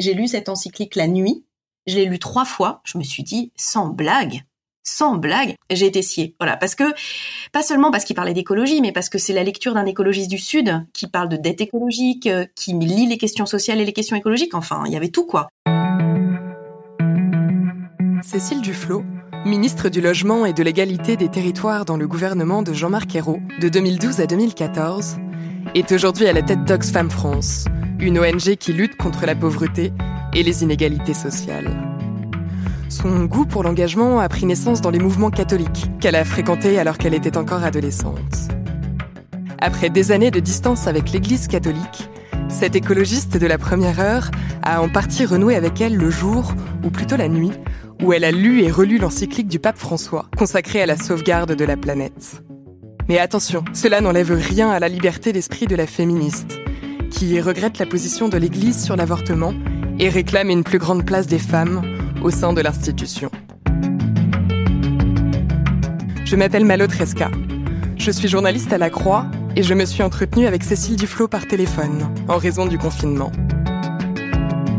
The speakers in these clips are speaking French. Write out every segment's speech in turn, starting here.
J'ai lu cette encyclique la nuit. Je l'ai lu trois fois. Je me suis dit, sans blague, sans blague, j'ai été sciée. Voilà, parce que pas seulement parce qu'il parlait d'écologie, mais parce que c'est la lecture d'un écologiste du Sud qui parle de dette écologique, euh, qui lit les questions sociales et les questions écologiques. Enfin, il y avait tout quoi. Cécile Duflot, ministre du Logement et de l'égalité des territoires dans le gouvernement de Jean-Marc Ayrault de 2012 à 2014, est aujourd'hui à la tête d'Oxfam France, une ONG qui lutte contre la pauvreté et les inégalités sociales. Son goût pour l'engagement a pris naissance dans les mouvements catholiques qu'elle a fréquentés alors qu'elle était encore adolescente. Après des années de distance avec l'Église catholique, cette écologiste de la première heure a en partie renoué avec elle le jour, ou plutôt la nuit, où elle a lu et relu l'encyclique du pape François, consacrée à la sauvegarde de la planète. Mais attention, cela n'enlève rien à la liberté d'esprit de la féministe, qui regrette la position de l'Église sur l'avortement et réclame une plus grande place des femmes au sein de l'institution. Je m'appelle Malo Tresca. Je suis journaliste à La Croix et je me suis entretenue avec Cécile Duflot par téléphone en raison du confinement.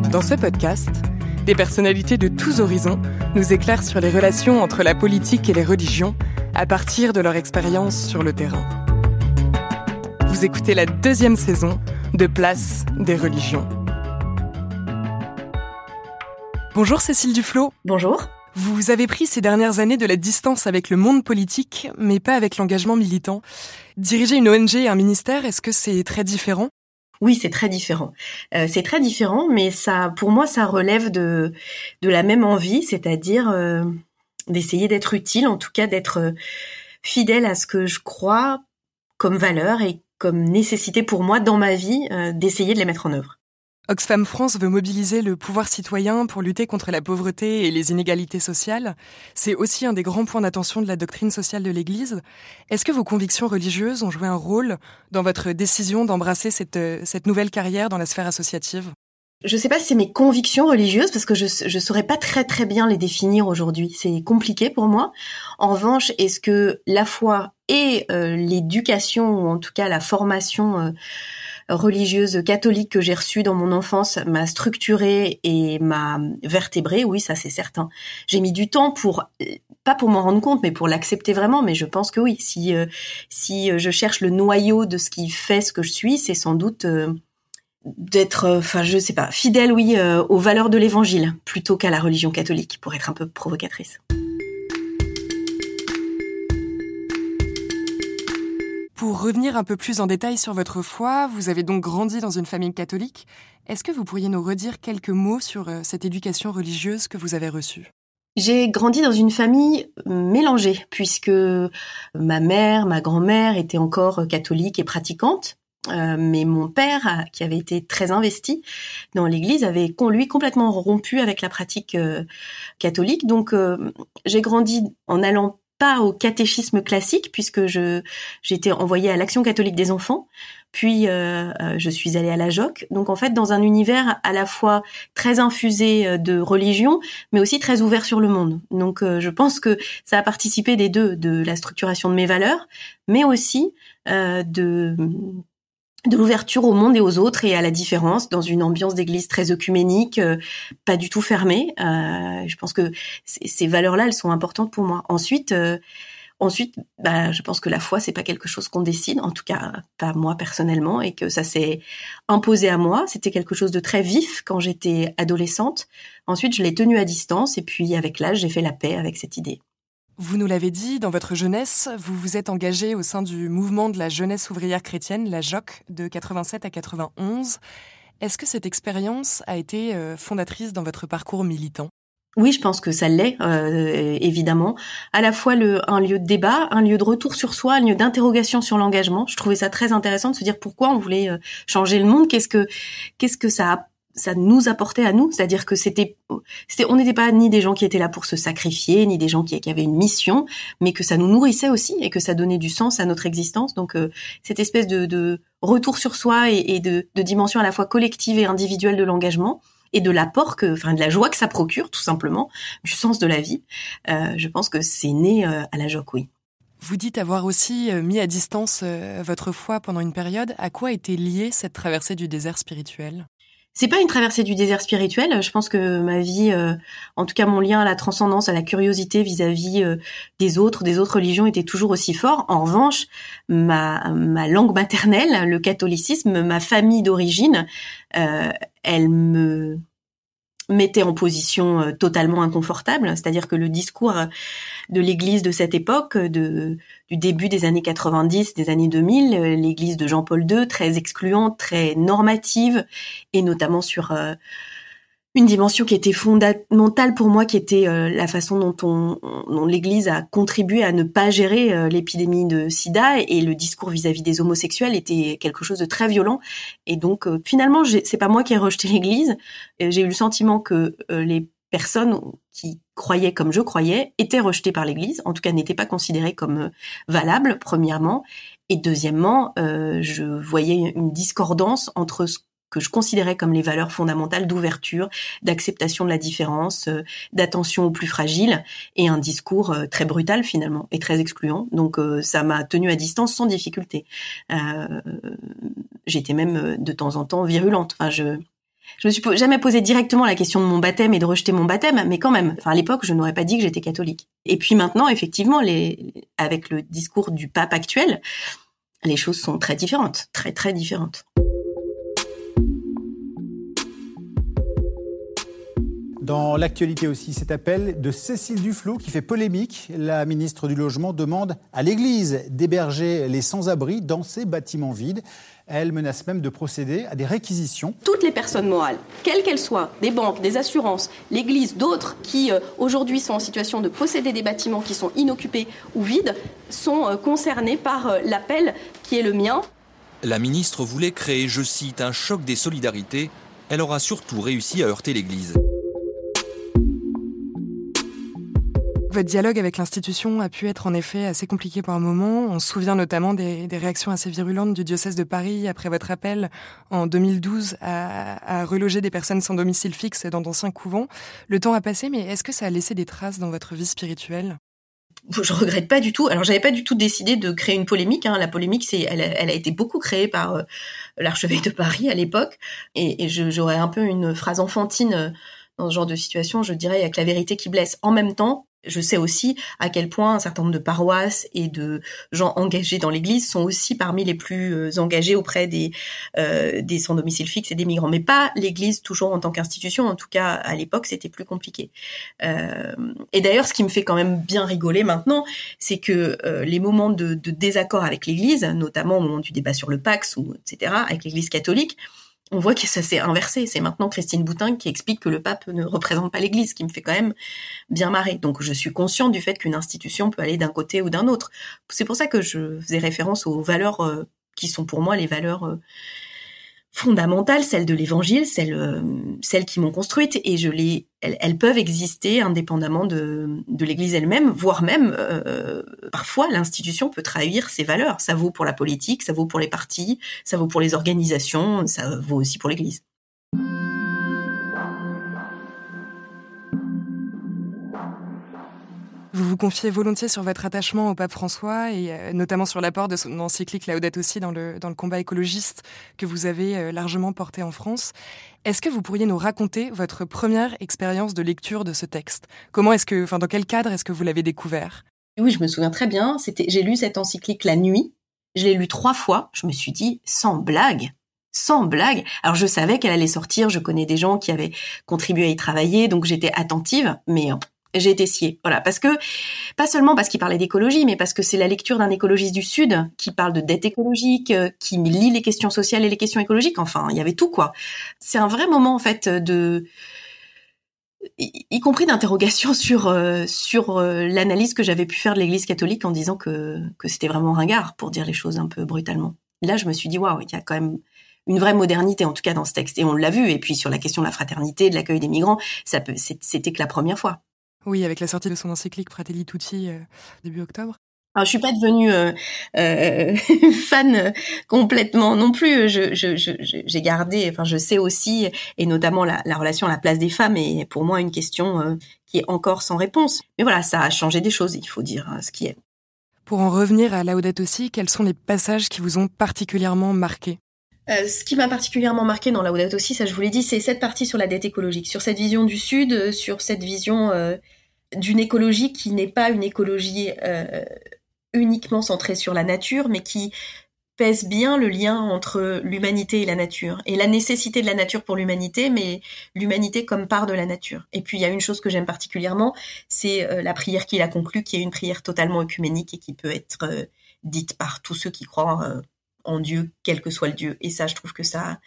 Dans ce podcast, des personnalités de tous horizons nous éclairent sur les relations entre la politique et les religions à partir de leur expérience sur le terrain. Vous écoutez la deuxième saison de Place des religions. Bonjour Cécile Duflot. Bonjour. Vous avez pris ces dernières années de la distance avec le monde politique, mais pas avec l'engagement militant. Diriger une ONG et un ministère, est-ce que c'est très différent? Oui, c'est très différent. Euh, c'est très différent, mais ça, pour moi, ça relève de de la même envie, c'est-à-dire euh, d'essayer d'être utile, en tout cas d'être euh, fidèle à ce que je crois comme valeur et comme nécessité pour moi dans ma vie, d'essayer de les mettre en œuvre. Oxfam France veut mobiliser le pouvoir citoyen pour lutter contre la pauvreté et les inégalités sociales. C'est aussi un des grands points d'attention de la doctrine sociale de l'Église. Est-ce que vos convictions religieuses ont joué un rôle dans votre décision d'embrasser cette, cette nouvelle carrière dans la sphère associative? Je sais pas si c'est mes convictions religieuses parce que je je saurais pas très très bien les définir aujourd'hui. C'est compliqué pour moi. En revanche, est-ce que la foi et euh, l'éducation ou en tout cas la formation euh, religieuse catholique que j'ai reçue dans mon enfance m'a structurée et m'a vertébrée, oui, ça c'est certain. J'ai mis du temps pour pas pour m'en rendre compte, mais pour l'accepter vraiment. Mais je pense que oui, si euh, si je cherche le noyau de ce qui fait ce que je suis, c'est sans doute euh, d'être, euh, enfin je sais pas, fidèle, oui, aux valeurs de l'Évangile plutôt qu'à la religion catholique, pour être un peu provocatrice. Pour revenir un peu plus en détail sur votre foi, vous avez donc grandi dans une famille catholique. Est-ce que vous pourriez nous redire quelques mots sur euh, cette éducation religieuse que vous avez reçue? J'ai grandi dans une famille mélangée, puisque ma mère, ma grand-mère étaient encore catholiques et pratiquantes. Euh, mais mon père, qui avait été très investi dans l'Église, avait lui complètement rompu avec la pratique euh, catholique. Donc j'ai grandi en allant pas au catéchisme classique puisque je été envoyée à l'Action catholique des enfants, puis euh, euh, je suis allée à la JOC. Donc en fait dans un univers à la fois très infusé euh, de religion, mais aussi très ouvert sur le monde. Donc je pense que ça a participé des deux, de la structuration de mes valeurs, mais aussi de de l'ouverture au monde et aux autres et à la différence dans une ambiance d'église très œcuménique, euh, pas du tout fermée. Euh, je pense que ces valeurs-là, elles sont importantes pour moi. Ensuite, euh, ensuite, bah, je pense que la foi, c'est pas quelque chose qu'on décide, en tout cas pas moi personnellement, et que ça s'est imposé à moi. C'était quelque chose de très vif quand j'étais adolescente. Ensuite, je l'ai tenu à distance, et puis avec l'âge, j'ai fait la paix avec cette idée. Vous nous l'avez dit, dans votre jeunesse, vous vous êtes engagé au sein du mouvement de la jeunesse ouvrière chrétienne, la JOC, de 87 à 91. Est-ce que cette expérience a été euh, fondatrice dans votre parcours militant? Oui, je pense que ça l'est, euh, évidemment. À la fois un lieu de débat, un lieu de retour sur soi, un lieu d'interrogation sur l'engagement. Je trouvais ça très intéressant de se dire pourquoi on voulait euh, changer le monde, qu'est-ce que qu'est-ce que ça ça nous apportait à nous, c'est-à-dire que c'était, c'était, on n'était pas ni des gens qui étaient là pour se sacrifier, ni des gens qui, avaient une mission, mais que ça nous nourrissait aussi et que ça donnait du sens à notre existence. Donc euh, cette espèce de, de, retour sur soi et, de, de, dimension à la fois collective et individuelle de l'engagement, et de l'apport que, enfin, de la joie que ça procure, tout simplement, du sens de la vie. Euh, je pense que c'est né euh, à la JOC, oui. Vous dites avoir aussi euh, mis à distance votre foi pendant une période. À quoi était liée cette traversée du désert spirituel? C'est pas une traversée du désert spirituel. Je pense que ma vie, en tout cas mon lien à la transcendance, à la curiosité vis-à-vis des autres, des autres religions, était toujours aussi fort. En revanche, ma, langue maternelle, le catholicisme, ma famille d'origine, euh, elle me mettait en position euh, totalement inconfortable, c'est-à-dire que le discours de l'Église de cette époque, de, du début des années 90, des années 2000, euh, l'Église de Jean-Paul II, très excluante, très normative, et notamment sur une dimension qui était fondamentale pour moi, qui était euh, la façon dont, on, l'Église a contribué à ne pas gérer euh, l'épidémie de SIDA et le discours vis-à-vis des homosexuels était quelque chose de très violent. Et donc euh, finalement, c'est pas moi qui ai rejeté l'Église. J'ai eu le sentiment que les personnes qui croyaient comme je croyais étaient rejetées par l'Église, en tout cas n'étaient pas considérées comme valables, premièrement, et deuxièmement, je voyais une discordance entre ce que je considérais comme les valeurs fondamentales d'ouverture, d'acceptation de la différence, euh, d'attention aux plus fragiles, et un discours euh, très brutal finalement et très excluant. Donc euh, ça m'a tenu à distance sans difficulté. J'étais même de temps en temps virulente. Je me suis jamais posé directement la question de mon baptême et de rejeter mon baptême, mais quand même, à l'époque, je n'aurais pas dit que j'étais catholique. Et puis maintenant, effectivement, avec le discours du pape actuel, les choses sont très différentes, très très différentes. Dans l'actualité aussi, cet appel de Cécile Duflot qui fait polémique. La ministre du Logement demande à l'Église d'héberger les sans-abri dans ces bâtiments vides. Elle menace même de procéder à des réquisitions. Toutes les personnes morales, quelles qu'elles soient, des banques, des assurances, l'Église, d'autres qui euh, aujourd'hui sont en situation de posséder des bâtiments qui sont inoccupés ou vides, sont euh, concernées par euh, l'appel qui est le mien. La ministre voulait créer, je cite, un choc des solidarités. Elle aura surtout réussi à heurter l'Église. Votre dialogue avec l'institution a pu être en effet assez compliqué par moments. On se souvient notamment des, réactions assez virulentes du diocèse de Paris après votre appel en 2012 à, reloger des personnes sans domicile fixe dans d'anciens couvents. Le temps a passé, mais est-ce que ça a laissé des traces dans votre vie spirituelle? Je regrette pas du tout. Alors j'avais pas du tout décidé de créer une polémique. Hein. La polémique, elle, a été beaucoup créée par euh, l'archevêque de Paris à l'époque, et, et j'aurais un peu une phrase enfantine euh, dans ce genre de situation. Je dirais il y a que la vérité qui blesse. En même temps, je sais aussi à quel point un certain nombre de paroisses et de gens engagés dans l'Église sont aussi parmi les plus euh, engagés auprès des euh, des sans domicile fixe et des migrants, mais pas l'Église toujours en tant qu'institution. En tout cas, à l'époque, c'était plus compliqué. Euh, et d'ailleurs, ce qui me fait quand même bien rigoler maintenant, c'est que les moments de, de désaccord avec l'Église, notamment au moment du débat sur le Pax ou etc., avec l'Église catholique, on voit que ça s'est inversé. C'est maintenant Christine Boutin qui explique que le pape ne représente pas l'Église, ce qui me fait quand même bien marrer. Donc je suis consciente du fait qu'une institution peut aller d'un côté ou d'un autre. C'est pour ça que je faisais référence aux valeurs euh, qui sont pour moi les valeurs euh, fondamentales, celles de l'Évangile, celles, euh, celles qui m'ont construite, et je les, elles, peuvent exister indépendamment de, de l'Église elle-même, voire même euh, parfois l'institution peut trahir ses valeurs. Ça vaut pour la politique, ça vaut pour les partis, ça vaut pour les organisations, ça vaut aussi pour l'Église. Vous vous confiez volontiers sur votre attachement au pape François et euh, notamment sur l'apport de son encyclique Laudato aussi dans le, combat écologiste que vous avez euh, largement porté en France. Est-ce que vous pourriez nous raconter votre première expérience de lecture de ce texte? Comment est-ce que, enfin, dans quel cadre est-ce que vous l'avez découvert? Oui, je me souviens très bien. C'était, j'ai lu cette encyclique la nuit. Je l'ai lu trois fois. Je me suis dit, sans blague, sans blague. Alors je savais qu'elle allait sortir, je connais des gens qui avaient contribué à y travailler, donc j'étais attentive, mais j'ai été sciée. Voilà, parce que pas seulement parce qu'il parlait d'écologie, mais parce que c'est la lecture d'un écologiste du Sud qui parle de dette écologique, euh, qui lit les questions sociales et les questions écologiques. Enfin, il y avait tout quoi. C'est un vrai moment en fait de y, compris d'interrogations sur euh, sur euh, l'analyse que j'avais pu faire de l'Église catholique en disant que que c'était vraiment ringard pour dire les choses un peu brutalement. Là, je me suis dit waouh, il y a quand même une vraie modernité en tout cas dans ce texte et on l'a vu et puis sur la question de la fraternité, de l'accueil des migrants, c'était que la première fois. Oui, avec la sortie de son encyclique Fratelli Tutti début octobre. Alors, je suis pas devenue euh, euh, fan complètement non plus. Je, je, j'ai gardé, enfin, je sais aussi, et notamment la, la, relation à la place des femmes est pour moi une question euh, qui est encore sans réponse. Mais voilà, ça a changé des choses, il faut dire ce qui est. Pour en revenir à Laudato aussi, quels sont les passages qui vous ont particulièrement marqué? Ce qui m'a particulièrement marqué dans Laudato aussi, ça je vous l'ai dit, c'est cette partie sur la dette écologique, sur cette vision du Sud, sur cette vision d'une écologie qui n'est pas une écologie uniquement centré sur la nature, mais qui pèse bien le lien entre l'humanité et la nature, et la nécessité de la nature pour l'humanité, mais l'humanité comme part de la nature. Et puis il y a une chose que j'aime particulièrement, c'est euh, la prière qu'il a conclue, qui est une prière totalement œcuménique et qui peut être euh, dite par tous ceux qui croient euh, en Dieu, quel que soit le Dieu. Et ça, je trouve que ça,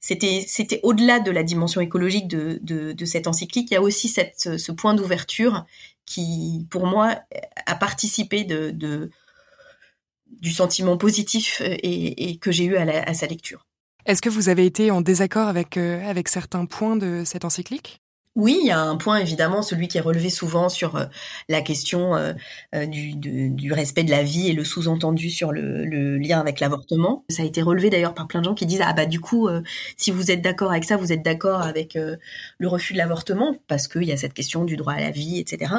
c'était, c'était au-delà de la dimension écologique de, cette encyclique. Il y a aussi ce point d'ouverture qui, pour moi, a participé de, du sentiment positif euh, et, que j'ai eu à, sa lecture. Est-ce que vous avez été en désaccord avec, euh, avec certains points de cette encyclique? Oui, il y a un point évidemment, celui qui est relevé souvent sur euh, la question euh, euh, du, respect de la vie et le sous-entendu sur le, le, lien avec l'avortement. Ça a été relevé d'ailleurs par plein de gens qui disent ah bah du coup, si vous êtes d'accord avec ça, vous êtes d'accord avec le refus de l'avortement parce qu'il y a cette question du droit à la vie, etc.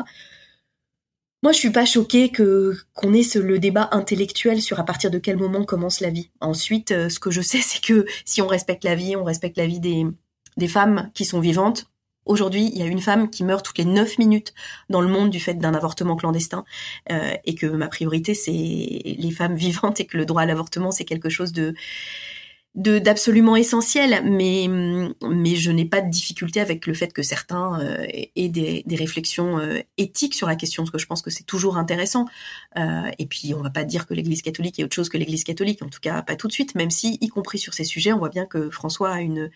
Moi, je suis pas choquée que qu'on ait ce, le débat intellectuel sur à partir de quel moment commence la vie. Ensuite, ce que je sais, c'est que si on respecte la vie, on respecte la vie des des femmes qui sont vivantes, Aujourd'hui, il y a une femme qui meurt toutes les neuf minutes dans le monde du fait d'un avortement clandestin, euh, et que ma priorité c'est les femmes vivantes et que le droit à l'avortement c'est quelque chose de de d'absolument essentiel, mais mais je n'ai pas de difficulté avec le fait que certains euh, aient des, des réflexions euh, éthiques sur la question, parce que je pense que c'est toujours intéressant. Euh, et puis on va pas dire que l'Église catholique est autre chose que l'Église catholique, en tout cas pas tout de suite, même si, y compris sur ces sujets, on voit bien que François a une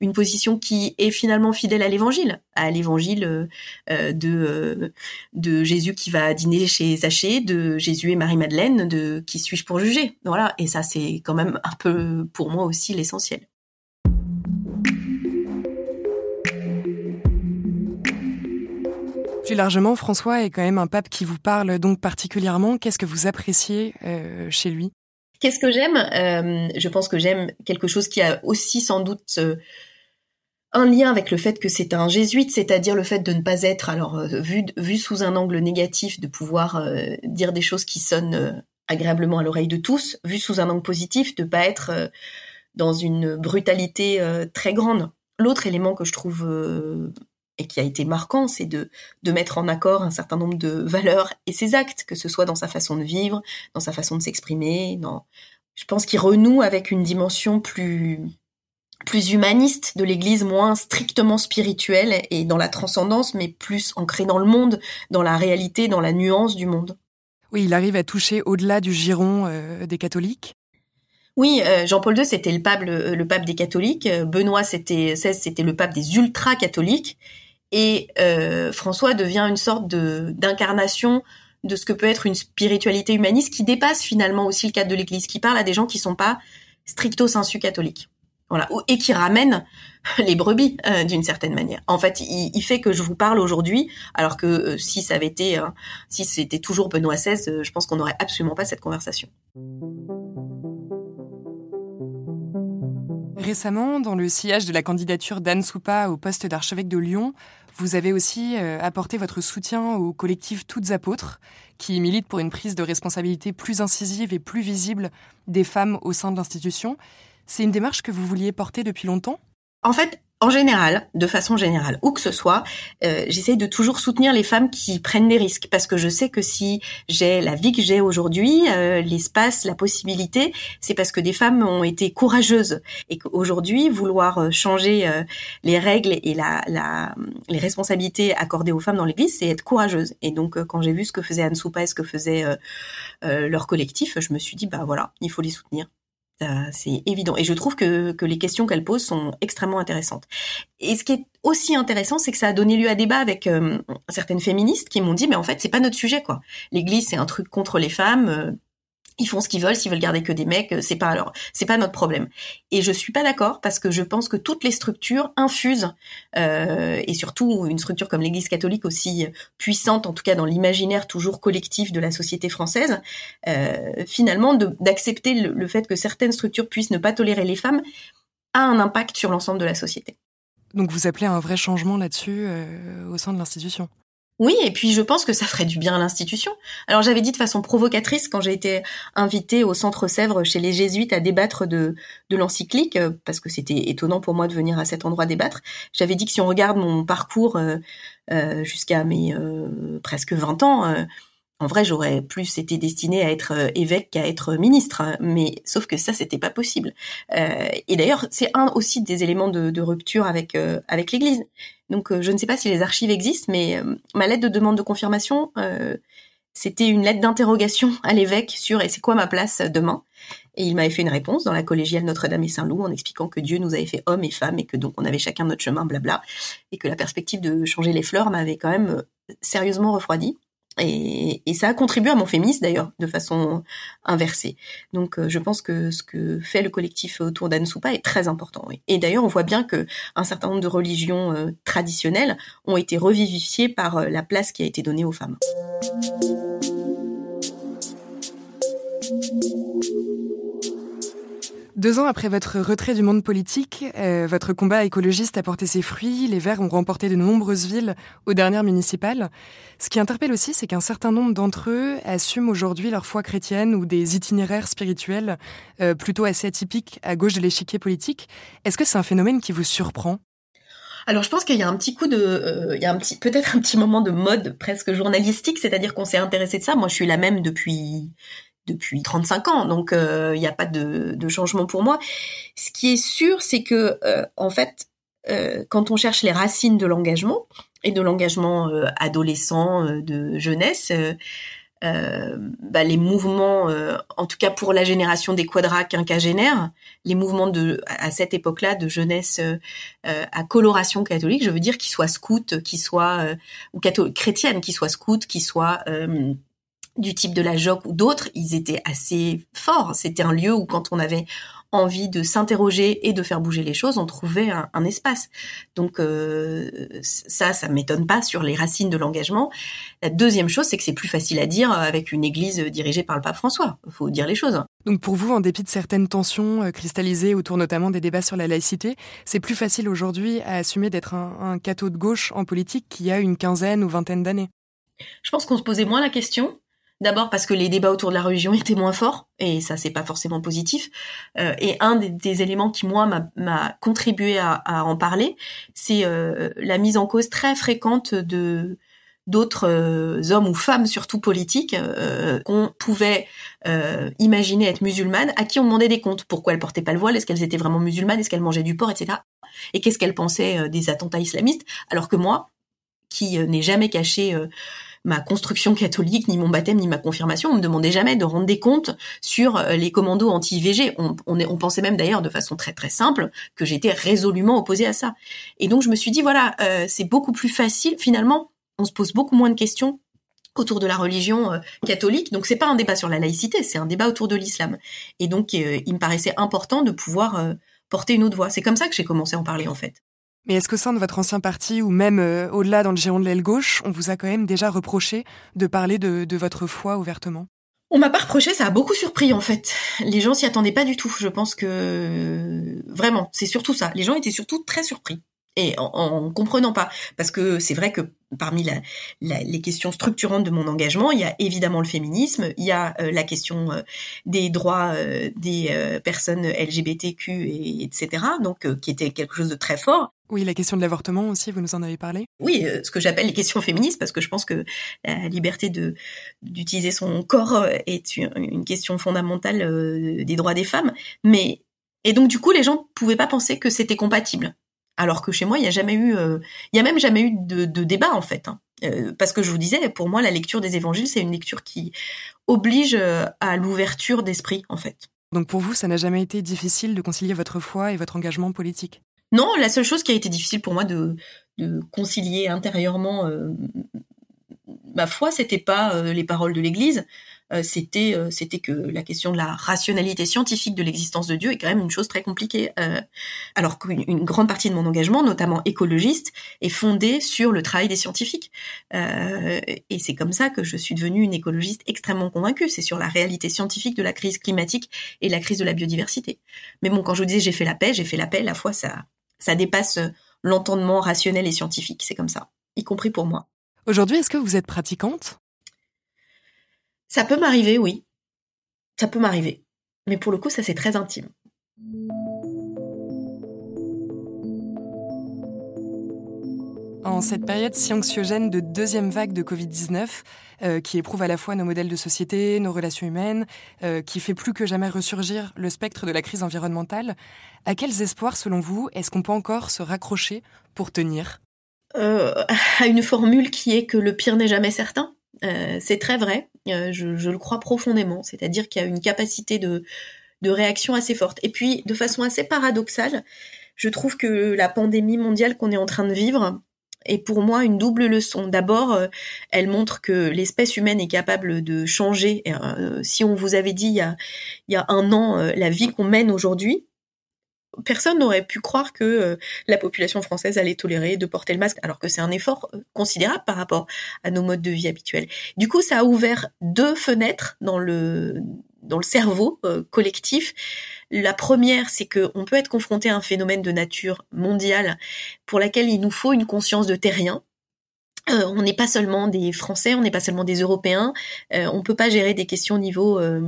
une position qui est finalement fidèle à l'Évangile, à l'Évangile euh, de euh, de Jésus qui va dîner chez Zachée, de Jésus et Marie Madeleine, de qui suis-je pour juger, voilà. Et ça c'est quand même un peu pour moi aussi l'essentiel. Plus largement, François est quand même un pape qui vous parle donc particulièrement. Qu'est-ce que vous appréciez euh, chez lui? Qu'est-ce que j'aime? Euh, Je pense que j'aime quelque chose qui a aussi sans doute euh, un lien avec le fait que c'est un jésuite, c'est-à-dire le fait de ne pas être, alors vu, vu sous un angle négatif, de pouvoir dire des choses qui sonnent agréablement à l'oreille de tous, vu sous un angle positif, de pas être dans une brutalité euh, très grande. L'autre élément que je trouve euh, et qui a été marquant, c'est de, de mettre en accord un certain nombre de valeurs et ses actes, que ce soit dans sa façon de vivre, dans sa façon de s'exprimer. Dans... Je pense qu'il renoue avec une dimension plus plus humaniste de l'Église, moins strictement spirituelle et dans la transcendance, mais plus ancrée dans le monde, dans la réalité, dans la nuance du monde. Oui, il arrive à toucher au-delà du giron euh, des catholiques. Oui, euh, Jean-Paul II c'était le pape, pape des catholiques. Euh, Benoît c'était c'était le pape des ultra catholiques. Et euh, François devient une sorte d'incarnation de ce que peut être une spiritualité humaniste qui dépasse finalement aussi le cadre de l'Église, qui parle à des gens qui sont pas stricto sensu catholiques. Et qui ramène les brebis d'une certaine manière. En fait, il, fait que je vous parle aujourd'hui, alors que si ça avait été, si c'était toujours Benoît XVI, je pense qu'on n'aurait absolument pas cette conversation. Récemment, dans le sillage de la candidature d'Anne Soupa au poste d'archevêque de Lyon, vous avez aussi euh, apporté votre soutien au collectif Toutes Apôtres, qui milite pour une prise de responsabilité plus incisive et plus visible des femmes au sein de l'institution. C'est une démarche que vous vouliez porter depuis longtemps? En fait, en général, de façon générale, où que ce soit, euh, j'essaye de toujours soutenir les femmes qui prennent des risques parce que je sais que si j'ai la vie que j'ai aujourd'hui, euh, l'espace, la possibilité, c'est parce que des femmes ont été courageuses et qu'aujourd'hui, vouloir euh, changer les règles et la, la, les responsabilités accordées aux femmes dans l'Église, c'est être courageuse. Et donc, quand j'ai vu ce que faisait Anne Soupa et ce que faisait leur collectif, je me suis dit, bah voilà, il faut les soutenir. C'est évident. Et je trouve que, que les questions qu'elle pose sont extrêmement intéressantes. Et ce qui est aussi intéressant, c'est que ça a donné lieu à débat avec euh, certaines féministes qui m'ont dit, mais en fait, c'est pas notre sujet, quoi. L'Église, c'est un truc contre les femmes. Ils font ce qu'ils veulent, s'ils veulent garder que des mecs, euh, c'est pas alors, c'est pas notre problème. Et je suis pas d'accord parce que je pense que toutes les structures infusent, euh, et surtout une structure comme l'Église catholique aussi puissante, en tout cas dans l'imaginaire toujours collectif de la société française, euh, finalement d'accepter le, fait que certaines structures puissent ne pas tolérer les femmes a un impact sur l'ensemble de la société. Donc vous appelez à un vrai changement là-dessus au sein de l'institution? Oui, et puis je pense que ça ferait du bien à l'institution. Alors j'avais dit de façon provocatrice quand j'ai été invitée au Centre Sèvres chez les Jésuites à débattre de, de l'encyclique, euh, parce que c'était étonnant pour moi de venir à cet endroit débattre. J'avais dit que si on regarde mon parcours euh, euh, jusqu'à mes presque 20 ans, en vrai, j'aurais plus été destinée à être évêque qu'à être ministre, hein, mais sauf que ça, c'était pas possible. Et d'ailleurs, c'est un aussi des éléments de, rupture avec l'Église. Donc, je ne sais pas si les archives existent, mais ma lettre de demande de confirmation, c'était une lettre d'interrogation à l'évêque sur et c'est quoi ma place demain? Et il m'avait fait une réponse dans la collégiale Notre-Dame et Saint-Loup en expliquant que Dieu nous avait fait hommes et femmes et que donc on avait chacun notre chemin, blabla, et que la perspective de changer les fleurs m'avait quand même sérieusement refroidi. Et, ça a contribué à mon féminisme d'ailleurs, de façon inversée. Donc euh, je pense que ce que fait le collectif autour d'Anne Soupa est très important. Et d'ailleurs on voit bien que un certain nombre de religions euh, traditionnelles ont été revivifiées par euh, la place qui a été donnée aux femmes. Deux ans après votre retrait du monde politique, euh, votre combat écologiste a porté ses fruits. Les Verts ont remporté de nombreuses villes aux dernières municipales. Ce qui interpelle aussi, c'est qu'un certain nombre d'entre eux assument aujourd'hui leur foi chrétienne ou des itinéraires spirituels euh, plutôt assez atypiques à gauche de l'échiquier politique. Est-ce que c'est un phénomène qui vous surprend? Alors je pense qu'il y a un petit coup de, euh, il y a un petit, peut-être un petit moment de mode presque journalistique, c'est-à-dire qu'on s'est intéressé de ça. Moi, je suis la même depuis depuis 35 ans, donc il euh, n'y a pas de, de, changement pour moi. Ce qui est sûr, c'est que euh, en fait, euh, quand on cherche les racines de l'engagement et de l'engagement adolescent, de jeunesse, bah, les mouvements, en tout cas pour la génération des quadras quinquagénaires, les mouvements de à cette époque-là de jeunesse à coloration catholique, je veux dire qu'ils soient scouts, qu'ils soient ou chrétiennes, qu'ils soient scouts, qu'ils soient du type de la JOC ou d'autres, ils étaient assez forts. C'était un lieu où quand on avait envie de s'interroger et de faire bouger les choses, on trouvait un, espace. Donc euh, ça, ça m'étonne pas sur les racines de l'engagement. La deuxième chose, c'est que c'est plus facile à dire avec une église dirigée par le pape François. Il faut dire les choses. Donc pour vous, en dépit de certaines tensions euh, cristallisées autour notamment des débats sur la laïcité, c'est plus facile aujourd'hui à assumer d'être un, un catho de gauche en politique qu'il y a une quinzaine ou vingtaine d'années? Je pense qu'on se posait moins la question D'abord parce que les débats autour de la religion étaient moins forts, et ça c'est pas forcément positif. Euh, et un des, éléments qui moi m'a contribué à, en parler, c'est euh, la mise en cause très fréquente de d'autres euh, hommes ou femmes, surtout politiques, qu'on pouvait imaginer être musulmanes, à qui on demandait des comptes. Pourquoi elles portaient pas le voile? Est-ce qu'elles étaient vraiment musulmanes? Est-ce qu'elles mangeaient du porc, etc. Et qu'est-ce qu'elles pensaient des attentats islamistes? Alors que moi, qui n'ai jamais caché ma construction catholique, ni mon baptême, ni ma confirmation. On me demandait jamais de rendre des comptes sur euh, les commandos anti-IVG. On, on, pensait même d'ailleurs de façon très très simple que j'étais résolument opposée à ça. Et donc je me suis dit voilà, euh, c'est beaucoup plus facile. Finalement, on se pose beaucoup moins de questions autour de la religion euh, catholique. Donc c'est pas un débat sur la laïcité, c'est un débat autour de l'islam. Et donc il me paraissait important de pouvoir porter une autre voix. C'est comme ça que j'ai commencé à en parler en fait. Mais est-ce qu'au sein de votre ancien parti, ou même euh, au-delà dans le giron de l'aile gauche, on vous a quand même déjà reproché de parler de, votre foi ouvertement? On m'a pas reproché, ça a beaucoup surpris en fait. Les gens s'y attendaient pas du tout. Je pense que vraiment, c'est surtout ça. Les gens étaient surtout très surpris et en comprenant pas, parce que c'est vrai que parmi la, la, les questions structurantes de mon engagement, il y a évidemment le féminisme, il y a euh, la question euh, des droits euh, des personnes LGBTQ et etc. Donc qui était quelque chose de très fort. Oui, la question de l'avortement aussi, vous nous en avez parlé. Oui, ce que j'appelle les questions féministes, parce que je pense que la liberté de d'utiliser son corps est une, une question fondamentale des droits des femmes. Mais et donc du coup, les gens pouvaient pas penser que c'était compatible. Alors que chez moi, il n'y a jamais eu, euh, il y a même jamais eu de, débat en fait. Hein. Euh, parce que je vous disais, pour moi, la lecture des évangiles, c'est une lecture qui oblige euh, à l'ouverture d'esprit en fait. Donc pour vous, ça n'a jamais été difficile de concilier votre foi et votre engagement politique? Non, la seule chose qui a été difficile pour moi de, concilier intérieurement euh, ma foi, c'était pas les paroles de l'Église, c'était euh, c'était que la question de la rationalité scientifique de l'existence de Dieu est quand même une chose très compliquée. alors qu'une grande partie de mon engagement, notamment écologiste, est fondée sur le travail des scientifiques. et c'est comme ça que je suis devenue une écologiste extrêmement convaincue. C'est sur la réalité scientifique de la crise climatique et la crise de la biodiversité. Mais bon, quand je vous disais j'ai fait la paix, j'ai fait la paix. La foi, ça ça dépasse l'entendement rationnel et scientifique. C'est comme ça, y compris pour moi. Aujourd'hui, est-ce que vous êtes pratiquante? Ça peut m'arriver, oui. Ça peut m'arriver. Mais pour le coup, ça c'est très intime. En cette période si anxiogène de deuxième vague de Covid-19, euh, qui éprouve à la fois nos modèles de société, nos relations humaines, euh, qui fait plus que jamais ressurgir le spectre de la crise environnementale, à quels espoirs, selon vous, est-ce qu'on peut encore se raccrocher pour tenir? Euh, à une formule qui est que le pire n'est jamais certain. Euh, c'est très vrai, euh, je, le crois profondément, c'est-à-dire qu'il y a une capacité de, de réaction assez forte. Et puis, de façon assez paradoxale, je trouve que la pandémie mondiale qu'on est en train de vivre est pour moi une double leçon. D'abord, euh, elle montre que l'espèce humaine est capable de changer. si on vous avait dit il y a un an la vie qu'on mène aujourd'hui, personne n'aurait pu croire que euh, la population française allait tolérer de porter le masque, alors que c'est un effort euh, considérable par rapport à nos modes de vie habituels. Du coup, ça a ouvert deux fenêtres dans le dans le cerveau euh, collectif. La première, c'est qu'on peut être confronté à un phénomène de nature mondiale pour laquelle il nous faut une conscience de terrien, euh, on n'est pas seulement des Français, on n'est pas seulement des Européens. Euh, on peut pas gérer des questions au niveau euh,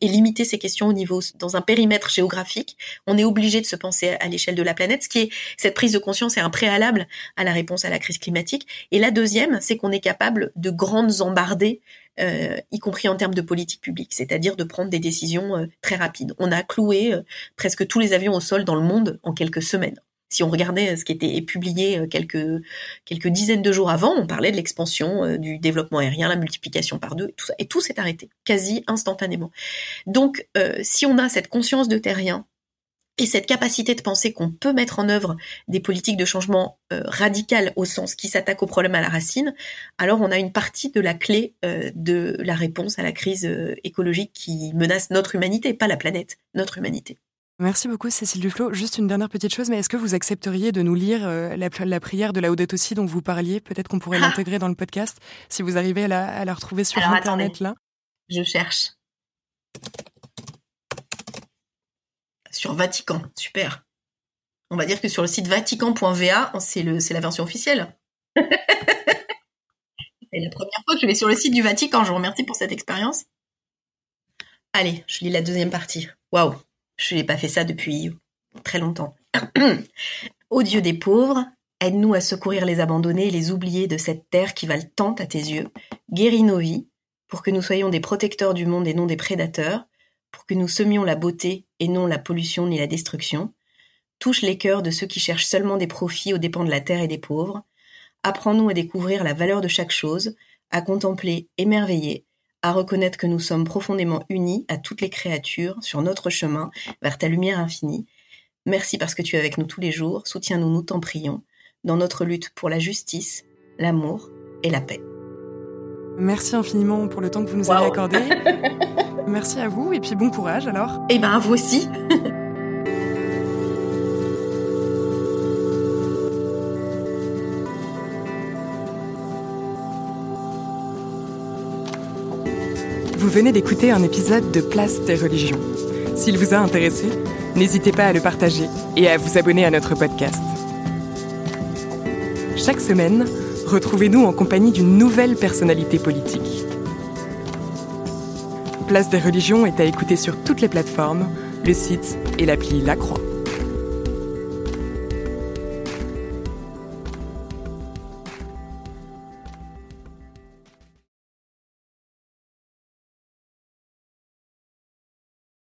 et limiter ces questions au niveau dans un périmètre géographique. On est obligé de se penser à l'échelle de la planète. Ce qui est cette prise de conscience est un préalable à la réponse à la crise climatique. Et la deuxième, c'est qu'on est capable de grandes embardées, euh, y compris en termes de politique publique, c'est-à-dire de prendre des décisions très rapides. On a cloué presque tous les avions au sol dans le monde en quelques semaines. Si on regardait ce qui était publié euh, quelques, quelques dizaines de jours avant, on parlait de l'expansion euh, du développement aérien, la multiplication par deux, et tout ça. Et tout s'est arrêté, quasi instantanément. Donc, euh, si on a cette conscience de terrien et cette capacité de penser qu'on peut mettre en œuvre des politiques de changement radical au sens qui s'attaque au problème à la racine, alors on a une partie de la clé de la réponse à la crise écologique qui menace notre humanité, pas la planète, notre humanité. Merci beaucoup Cécile Duflo. Juste une dernière petite chose, mais est-ce que vous accepteriez de nous lire euh, la, prière de la Odette aussi dont vous parliez? Peut-être qu'on pourrait ah. l'intégrer dans le podcast si vous arrivez à la, retrouver sur Internet là. Je cherche. Sur Vatican, super. On va dire que sur le site vatican.va, c'est la version officielle. c'est la première fois que je vais sur le site du Vatican. Je vous remercie pour cette expérience. Allez, je lis la deuxième partie. Waouh je n'ai pas fait ça depuis très longtemps. Ô Dieu des pauvres, aide-nous à secourir les abandonnés et les oubliés de cette terre qui valent tant à tes yeux. Guéris nos vies, pour que nous soyons des protecteurs du monde et non des prédateurs, pour que nous semions la beauté et non la pollution ni la destruction. Touche les cœurs de ceux qui cherchent seulement des profits aux dépens de la terre et des pauvres. Apprends-nous à découvrir la valeur de chaque chose, à contempler émerveillé à reconnaître que nous sommes profondément unis à toutes les créatures sur notre chemin vers ta lumière infinie. Merci parce que tu es avec nous tous les jours. Soutiens-nous, nous t'en prions, dans notre lutte pour la justice, l'amour et la paix. Merci infiniment pour le temps que vous nous avez accordé. Merci à vous et puis bon courage alors. Eh ben à vous aussi. Vous venez d'écouter un épisode de Place des religions. S'il vous a intéressé, n'hésitez pas à le partager et à vous abonner à notre podcast. Chaque semaine, retrouvez-nous en compagnie d'une nouvelle personnalité politique. Place des religions est à écouter sur toutes les plateformes, le site et l'appli La Croix.